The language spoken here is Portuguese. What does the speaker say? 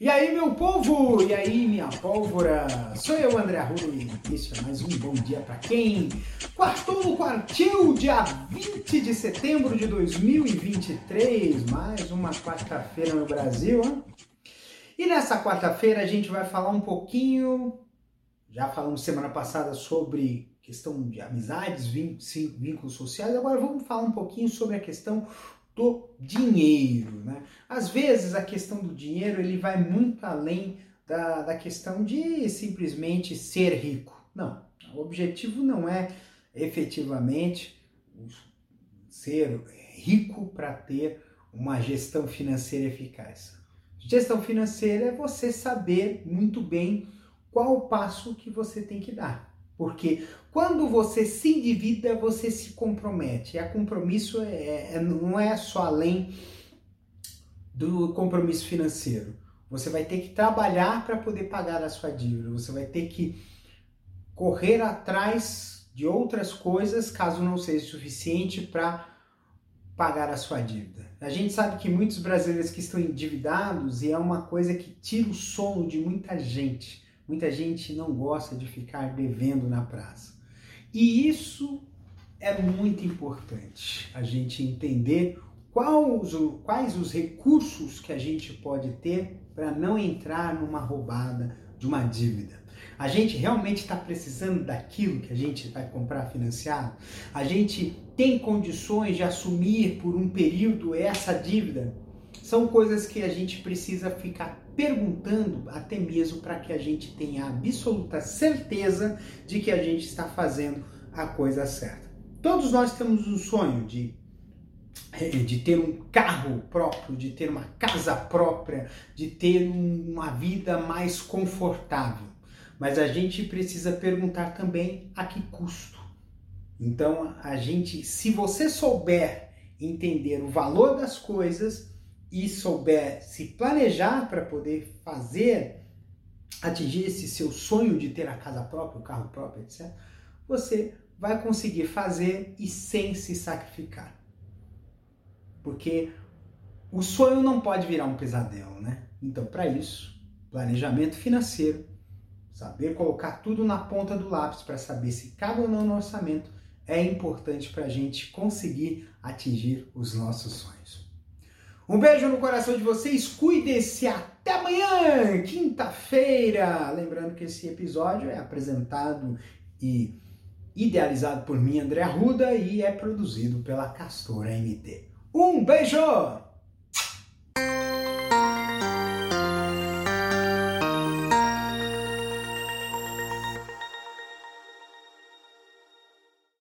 E aí, meu povo? E aí, minha pólvora? Sou eu, André Arruda, e isso é mais um bom dia para quem? Quartou no quartil, dia 20 de setembro de 2023, mais uma quarta-feira no Brasil, hein? E nessa quarta-feira a gente vai falar um pouquinho, já falamos semana passada sobre questão de amizades, vínculos sociais, agora vamos falar um pouquinho sobre a questão do dinheiro. Né? Às vezes a questão do dinheiro ele vai muito além da, da questão de simplesmente ser rico. Não, o objetivo não é efetivamente ser rico para ter uma gestão financeira eficaz. Gestão financeira é você saber muito bem qual o passo que você tem que dar. Porque quando você se endivida, você se compromete. E a compromisso é, é, não é só além do compromisso financeiro. Você vai ter que trabalhar para poder pagar a sua dívida. Você vai ter que correr atrás de outras coisas, caso não seja suficiente para pagar a sua dívida. A gente sabe que muitos brasileiros que estão endividados e é uma coisa que tira o sono de muita gente Muita gente não gosta de ficar devendo na praça. E isso é muito importante, a gente entender quais, quais os recursos que a gente pode ter para não entrar numa roubada de uma dívida. A gente realmente está precisando daquilo que a gente vai comprar financiado? A gente tem condições de assumir por um período essa dívida? São coisas que a gente precisa ficar perguntando até mesmo para que a gente tenha absoluta certeza de que a gente está fazendo a coisa certa. Todos nós temos um sonho de eh, de ter um carro próprio, de ter uma casa própria, de ter uma vida mais confortável. Mas a gente precisa perguntar também a que custo. Então, a gente, se você souber entender o valor das coisas, e souber se planejar para poder fazer, atingir esse seu sonho de ter a casa própria, o carro próprio, etc., você vai conseguir fazer e sem se sacrificar. Porque o sonho não pode virar um pesadelo, né? Então, para isso, planejamento financeiro, saber colocar tudo na ponta do lápis para saber se cabe ou não no orçamento é importante para a gente conseguir atingir os nossos sonhos. Um beijo no coração de vocês, cuidem-se até amanhã, quinta-feira. Lembrando que esse episódio é apresentado e idealizado por mim, André Arruda, e é produzido pela Castora MT. Um beijo!